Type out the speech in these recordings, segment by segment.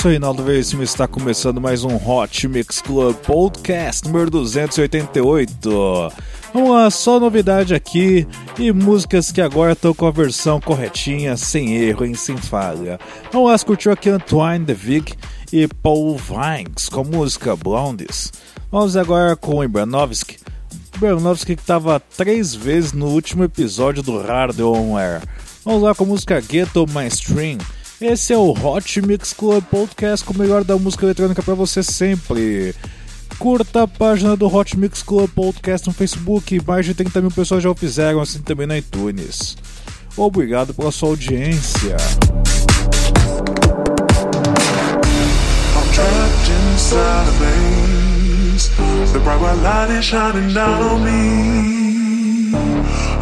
Sou Reinaldo Veríssimo e está começando mais um Hot Mix Club Podcast número 288. Vamos lá, só novidade aqui e músicas que agora estão com a versão corretinha, sem erro, e sem falha. Vamos lá, curtiu aqui Antoine De Vig e Paul Vines com a música Blondes. Vamos agora com Ibranovski. Ibranovski que estava três vezes no último episódio do Hard On Air. Vamos lá com a música Ghetto Mainstream. Esse é o Hot Mix Club Podcast com o melhor da música eletrônica para você sempre. Curta a página do Hot Mix Club Podcast no Facebook, mais de 30 mil pessoas já o fizeram, assim também no iTunes. Obrigado pela sua audiência.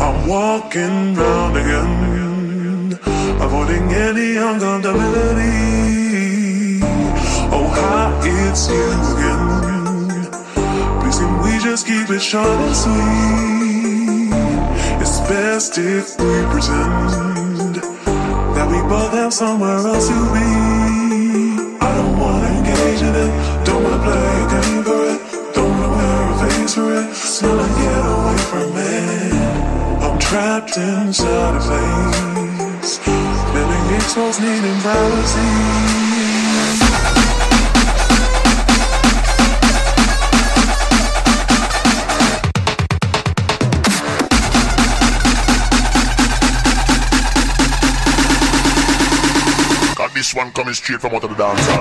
I'm walking round again avoiding any uncomfortability. Oh, hi, it's you again. Please, can we just keep it short and sweet? It's best if we pretend that we both have somewhere else to be. I don't wanna engage in it, don't wanna play a game for it, don't wanna wear a face for it. Just wanna get away from it. I'm trapped inside a place, privacy. This one coming straight from out of the dancer.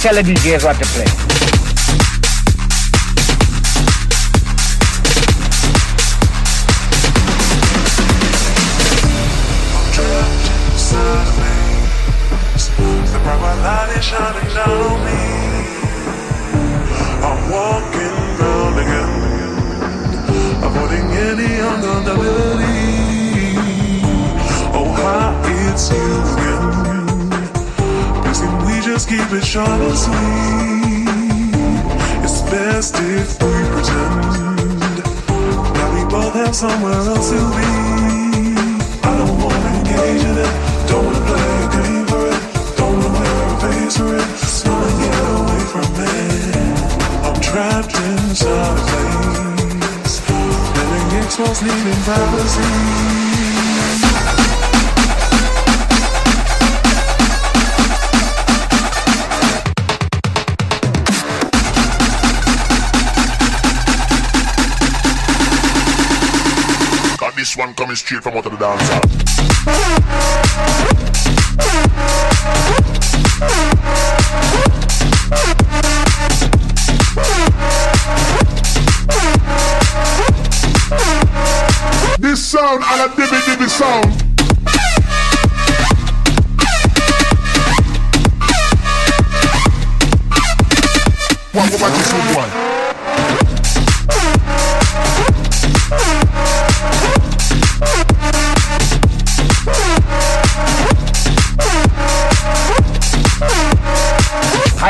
I tell the DJs what to play.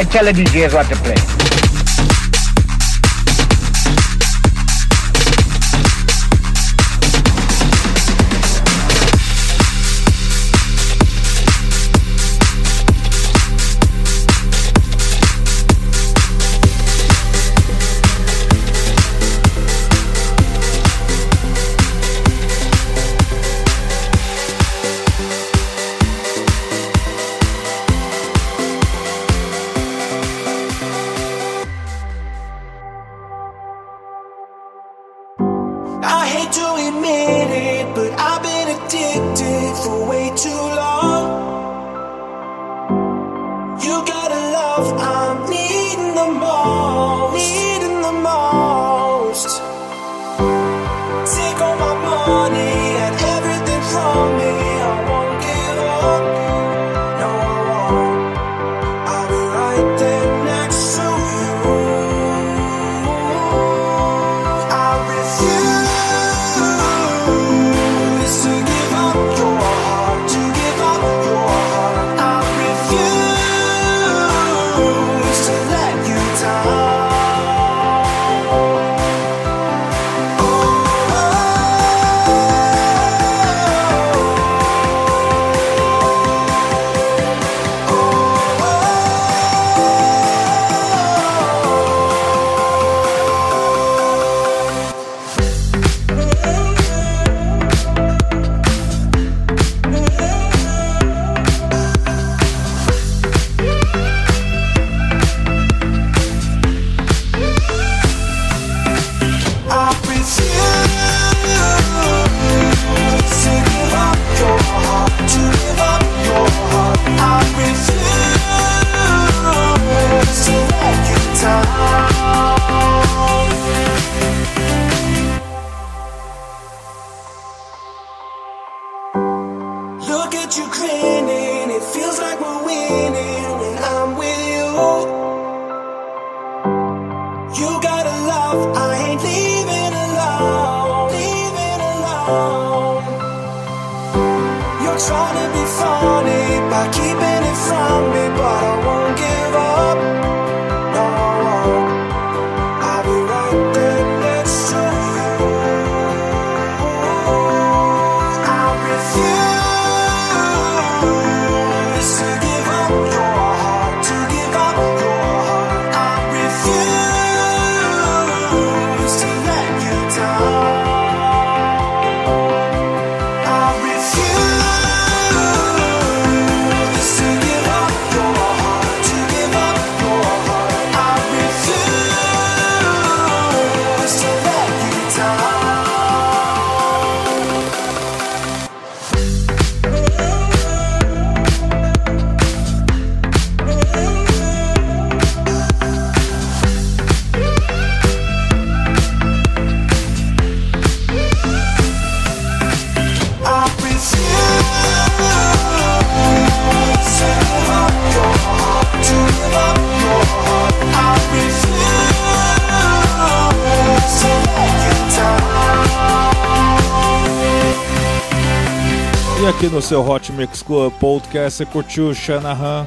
I tell the DJs what to play. Aqui no seu Hot Mix Club Podcast você curtiu Shanahan,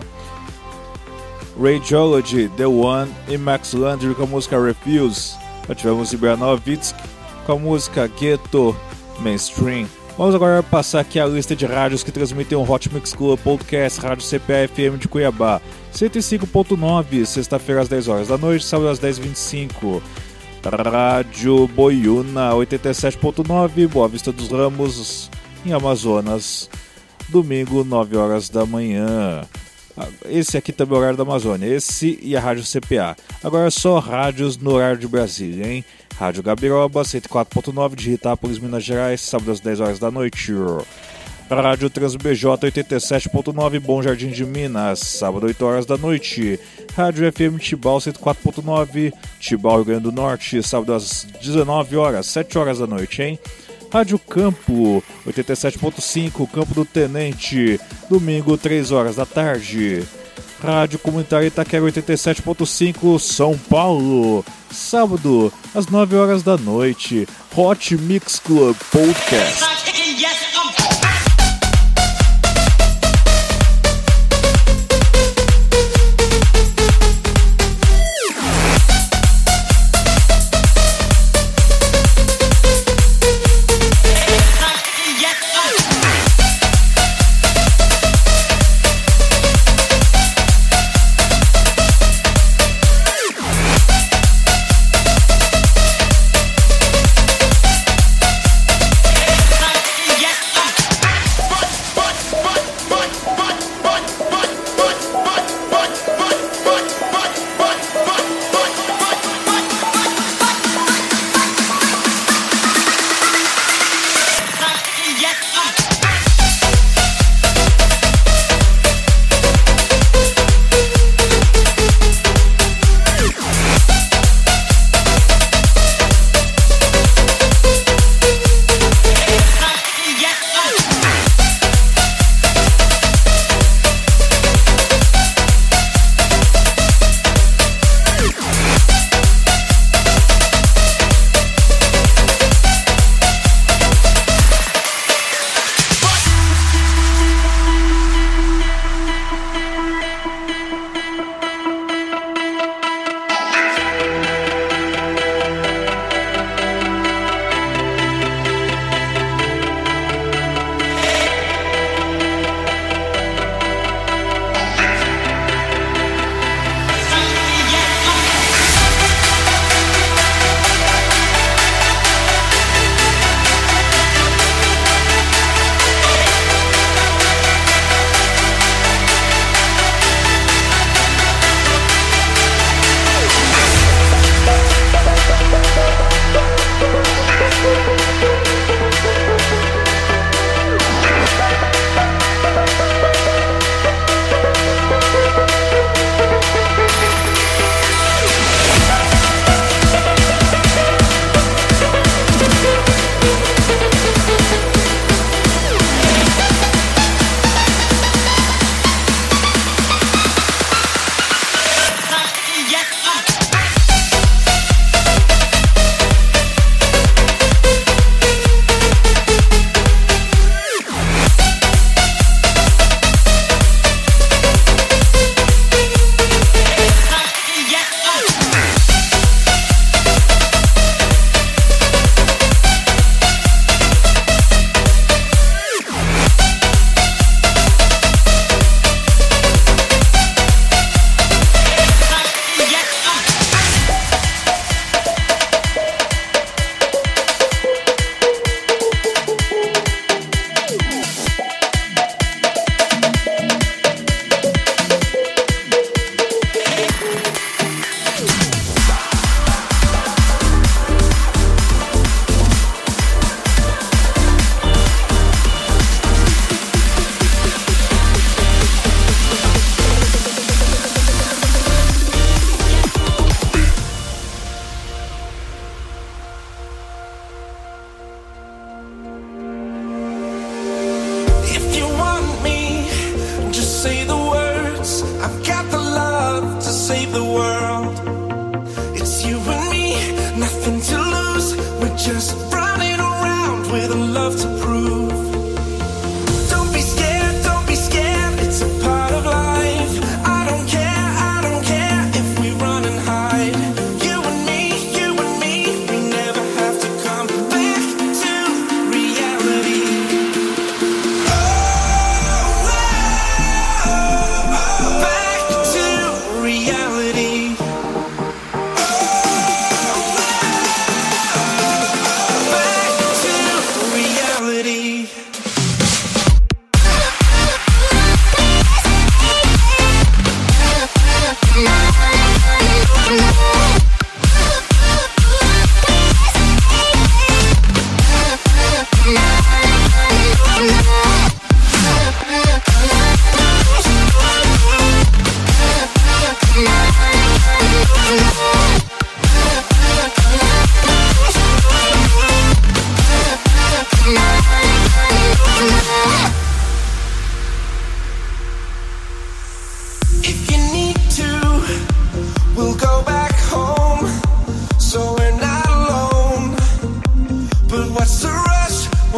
Radiology, The One e Max Landry com a música Refuse. Já tivemos Ibranovitsk com a música Ghetto Mainstream. Vamos agora passar aqui a lista de rádios que transmitem o Hot Mix Club Podcast, Rádio CPA FM de Cuiabá, 105.9, sexta-feira às 10 horas da noite, sábado às 10h25. Rádio Boiuna 87.9, Boa Vista dos Ramos, em Amazonas, domingo, 9 horas da manhã. Esse aqui também é o horário da Amazônia, esse e a Rádio CPA. Agora só rádios no horário de Brasília, hein? Rádio Gabiroba, 104.9 de Itápolis, Minas Gerais, sábado às 10 horas da noite. Rádio TransBJ 87.9, Bom Jardim de Minas, sábado 8 horas da noite. Rádio FM Tibau 104.9, Tibau, Rio Grande do Norte, sábado às 19 horas, 7 horas da noite, hein? Rádio Campo 87.5, Campo do Tenente, domingo 3 horas da tarde. Rádio Comunitária Itaquera 87.5, São Paulo, sábado às 9 horas da noite. Hot Mix Club Podcast.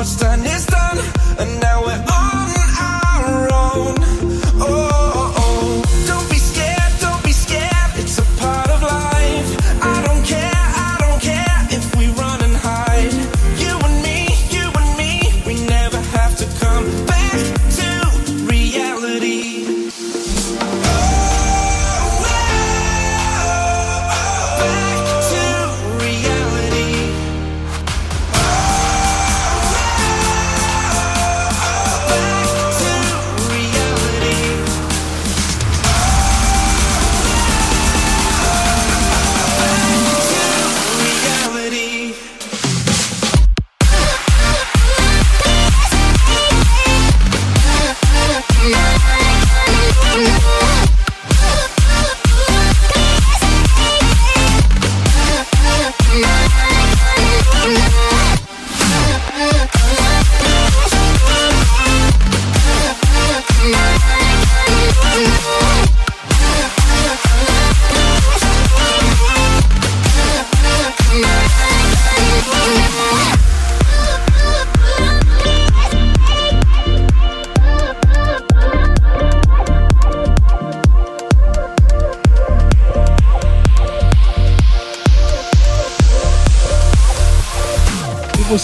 understand it.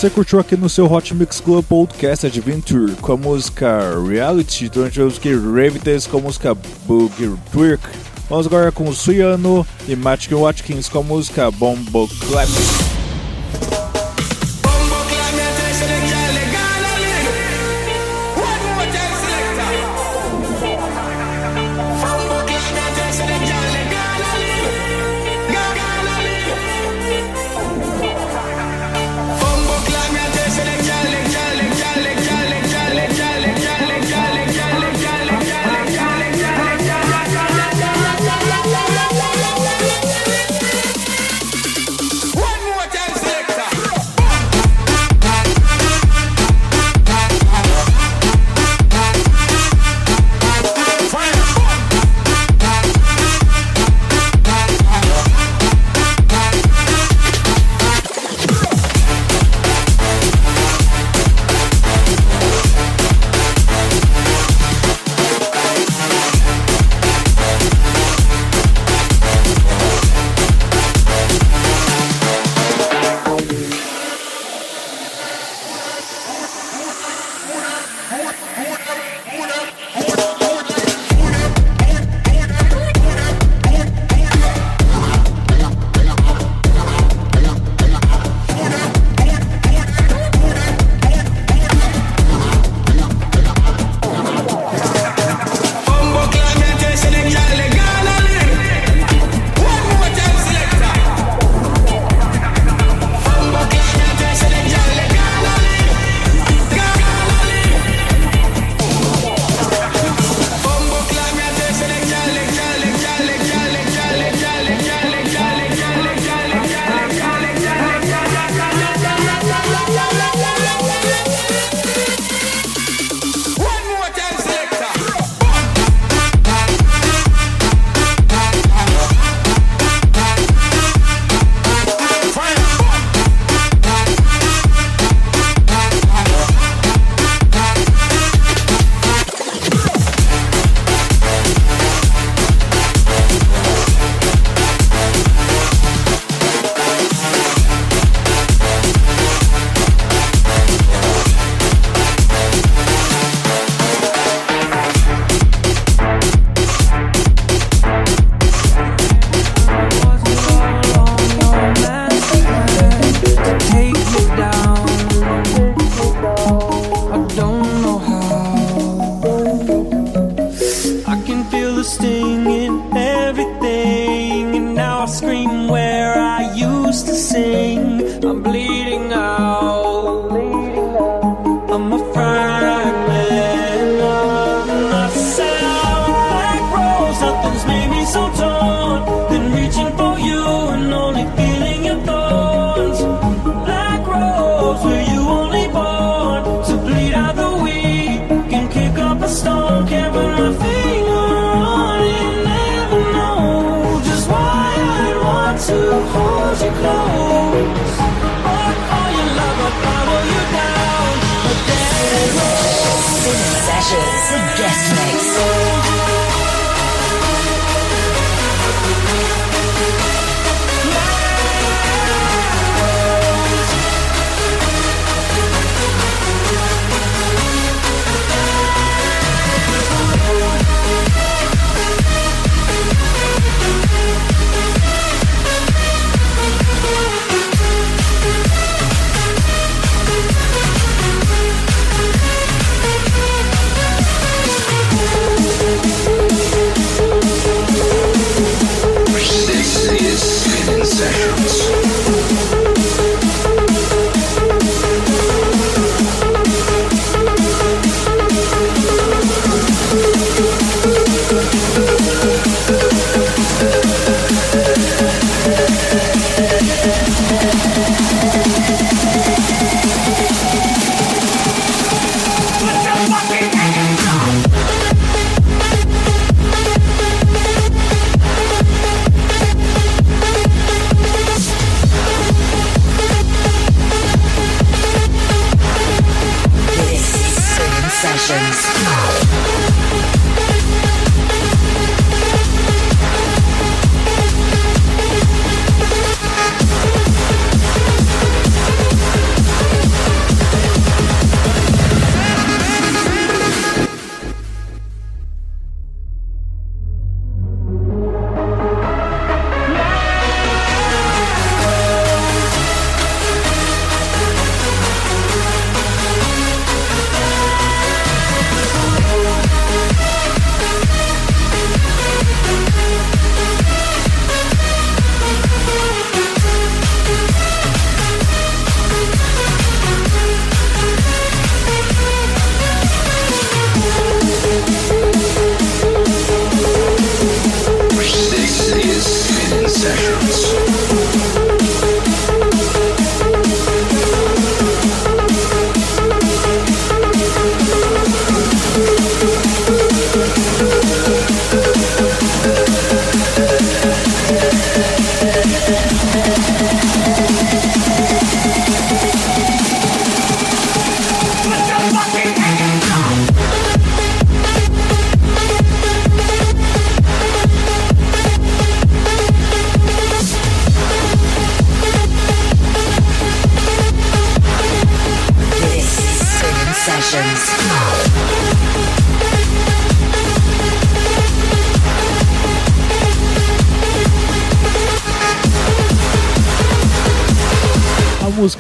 Você curtiu aqui no seu Hot Mix Club Podcast Adventure com a música Reality, durante eu busquei Ravitez com a música Booger Twerk. Vamos agora com o Suyano e Magic Watkins com a música Bombo Clap. Hold you close.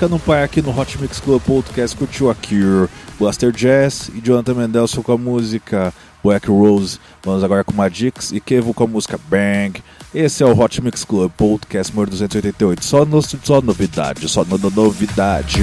Música não para aqui no Hot Mix Club Podcast curtiu a Cure, Buster Jazz e Jonathan Mendelsohn com a música Black Rose. Vamos agora com Magix e Kevo com a música Bang. Esse é o Hot Mix Club Podcast número 288. Só, no, só novidade, só no, no- novidade.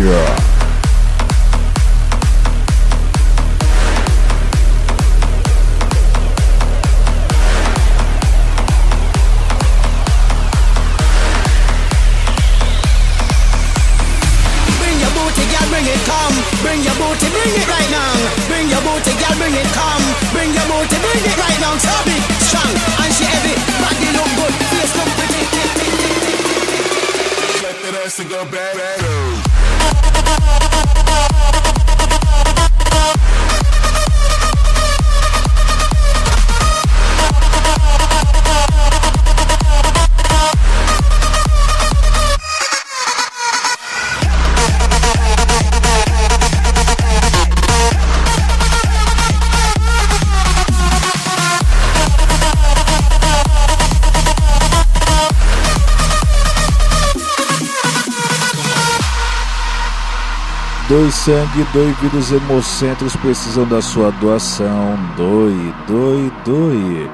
Sangue, doe hemocentros precisam da sua doação. Doe, doe, doe.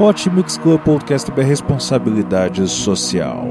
Hot Mix Club Podcast é responsabilidade social.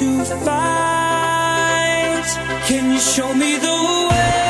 To fight. Can you show me the way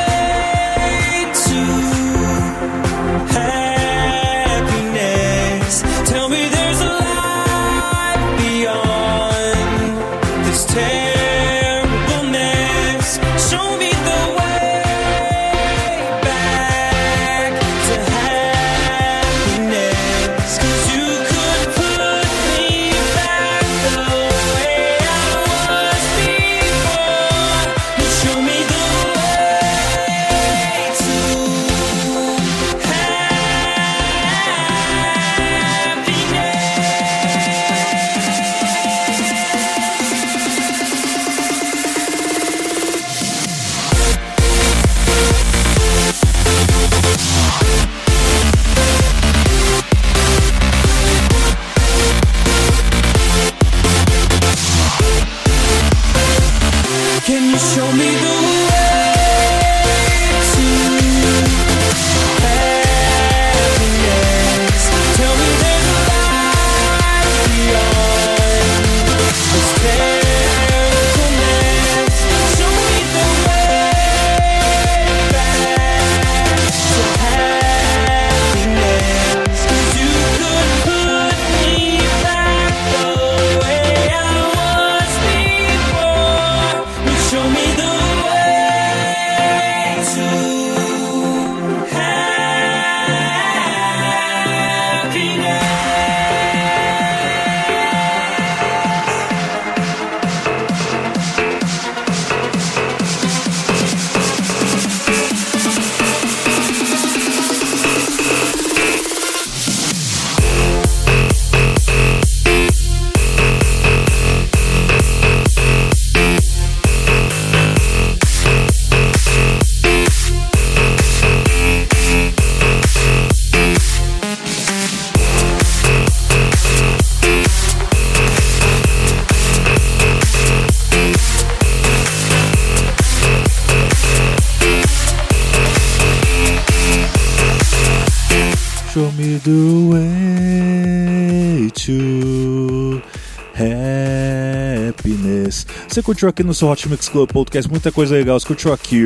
curtiu aqui no seu Hot Mix Club Podcast muita coisa legal. Curtiu aqui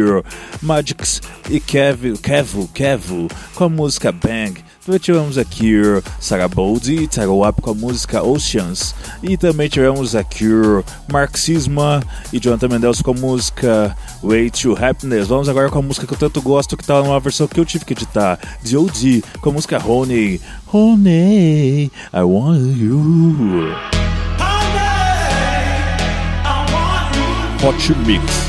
Magix e Kev, Kevo, Kevo com a música Bang. Também tivemos aqui Sarah Boldy e Tyro Up com a música Oceans. E também tivemos aqui Marxisma e Jonathan Mendes com a música Way to Happiness. Vamos agora com a música que eu tanto gosto, que tá numa versão que eu tive que editar, de OD, com a música Honey. Honey, I want you. Hot Mix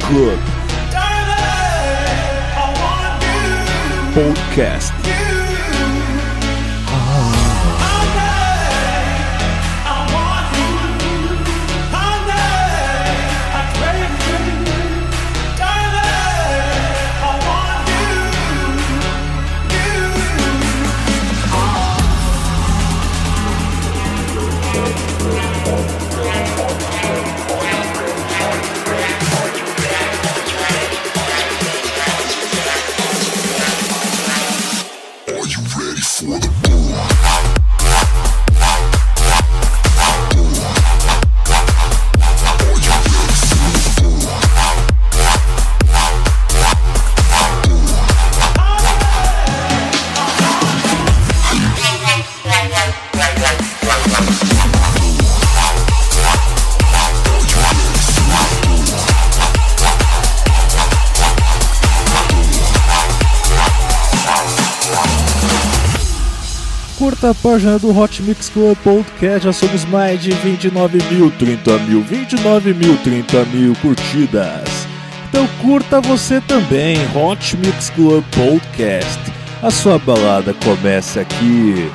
Club Podcast. Página do Hot Mix Club Podcast, já somos mais de 29 mil, 30 mil, 29 mil, 30 mil curtidas. Então curta você também, Hot Mix Club Podcast. A sua balada começa aqui.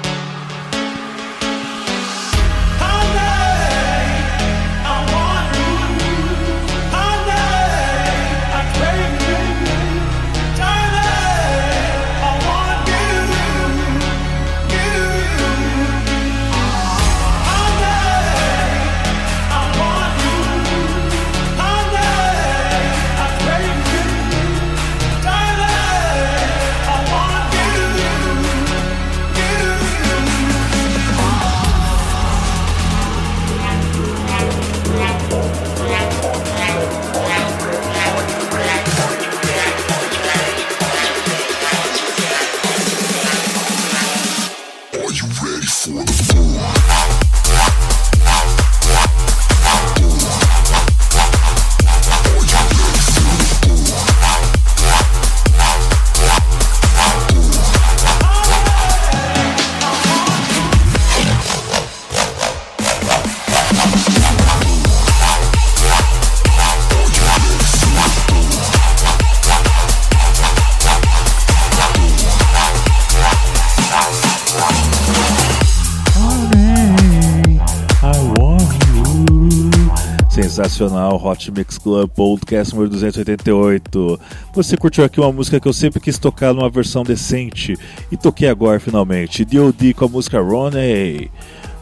Hot Mix Club Podcast número 288. Você curtiu aqui uma música que eu sempre quis tocar numa versão decente e toquei agora finalmente. D.O.D. com a música Ronnie.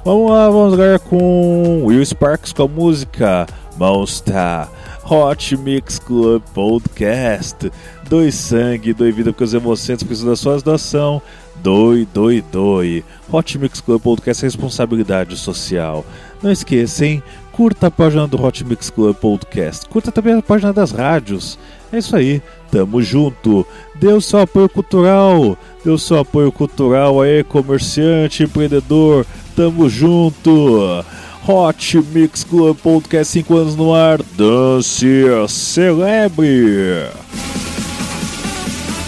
Vamos lá, vamos agora com Will Sparks com a música Monster. Hot Mix Club Podcast. Doe sangue, doe vida porque os emocionantes precisam da sua doação. Doe, doe, doe. Hot Mix Club Podcast é responsabilidade social. Não esqueça, hein? Curta a página do Hot Mix Club Podcast. Curta também a página das rádios. É isso aí. Tamo junto. Dê o seu apoio cultural. Dê o seu apoio cultural aí, comerciante, empreendedor. Tamo junto. Hot Mix Club Podcast 5 anos no ar. Dance, celebre.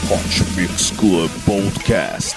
Hot Mix Club Podcast.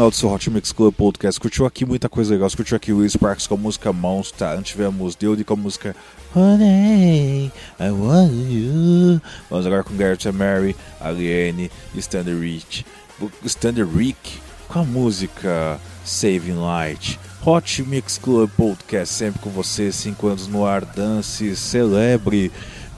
Final do seu Hot Mix Club Podcast. Curtiu aqui muita coisa legal. Você curtiu aqui o Sparks com a música Monster. Tivemos Deode com a música Honey, I want you. Vamos agora com Garrett and Mary, Aliene e Standard Rick. Standard Rick com a música Saving Light. Hot Mix Club Podcast, sempre com você, 5 anos no ar, dance, celebre.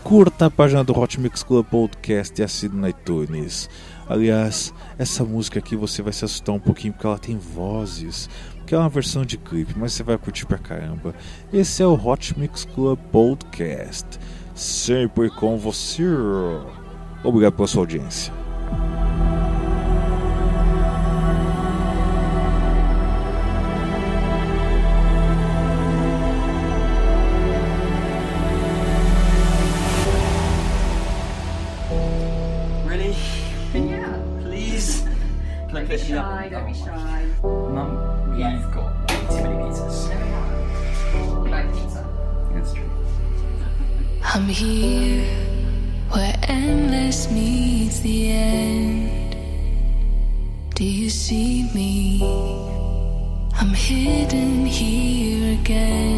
Curta a página do Hot Mix Club Podcast e assine no iTunes. Aliás, essa música aqui você vai se assustar um pouquinho porque ela tem vozes, que é uma versão de clipe, mas você vai curtir pra caramba. Esse é o Hot Mix Club Podcast, sempre com você. Obrigado pela sua audiência. Be shy. Mum, you've got way too many pizzas. You like pizza? That's true. I'm here where endless meets the end. Do you see me? I'm hidden here again.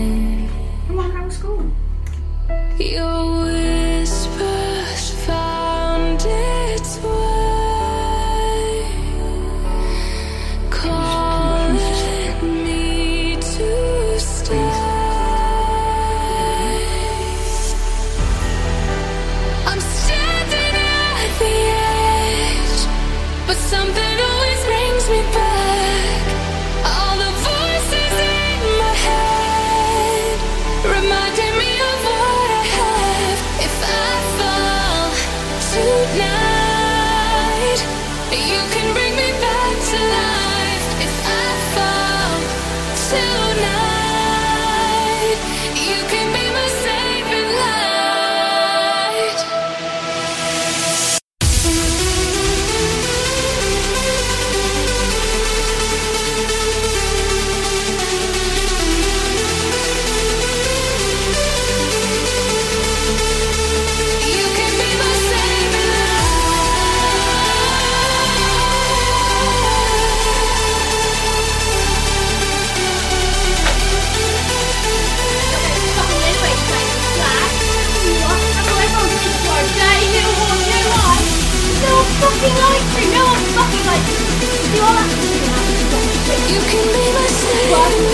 You can be my savior.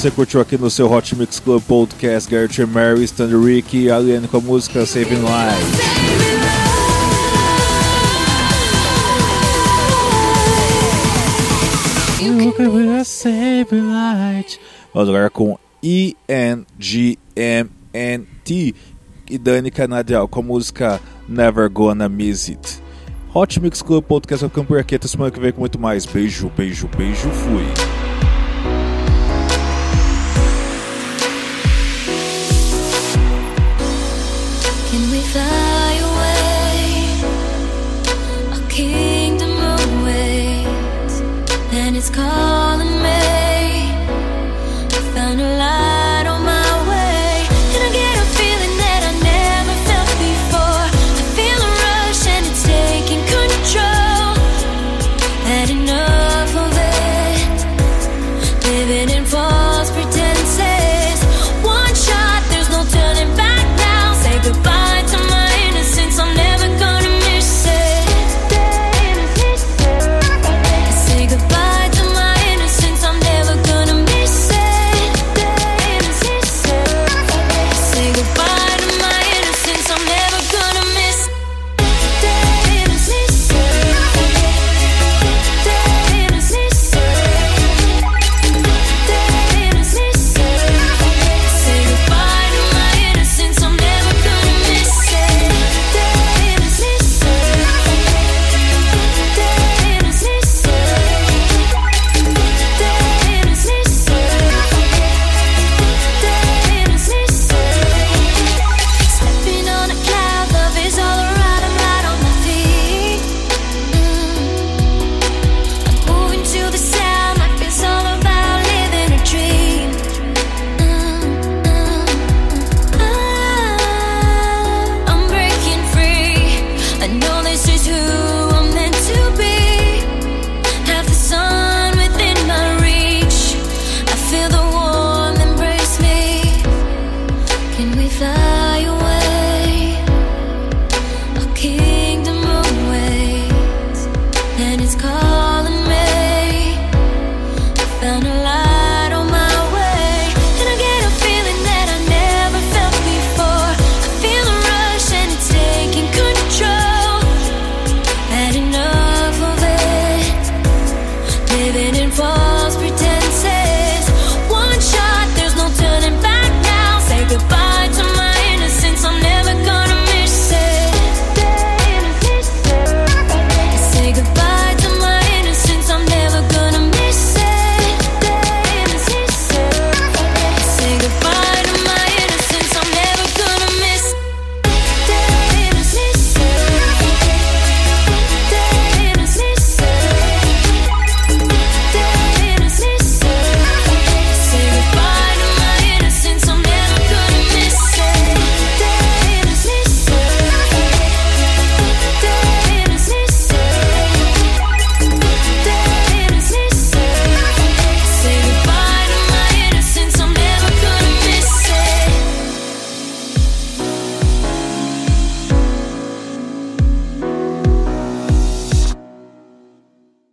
Você curtiu aqui no seu Hot Mix Club Podcast Garrett Mary, Stanley Rick e Aliane com a música Saving Lives. Vamos agora com INGMNT e Dani Canadial com a música Never Gonna Miss It. Hot Mix Club Podcast é o Campo Semana que vem com muito mais. Beijo, beijo, beijo. Fui.